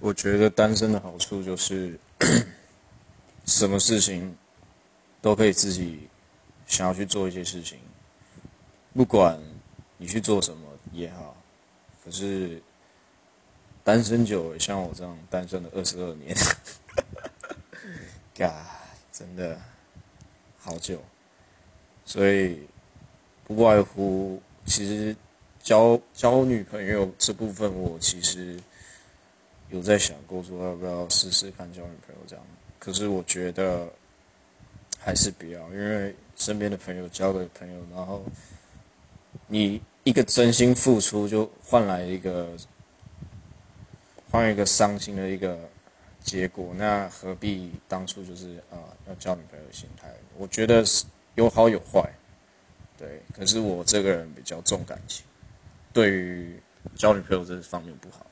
我觉得单身的好处就是，什么事情都可以自己想要去做一些事情，不管你去做什么也好。可是单身久了，像我这样单身了二十二年，嘎，真的好久。所以不外乎，其实交交女朋友这部分，我其实。有在想过说要不要试试看交女朋友这样，可是我觉得还是不要，因为身边的朋友交的朋友，然后你一个真心付出就换来一个换一个伤心的一个结果，那何必当初就是啊要交女朋友的心态？我觉得是有好有坏，对，可是我这个人比较重感情，对于交女朋友这方面不好。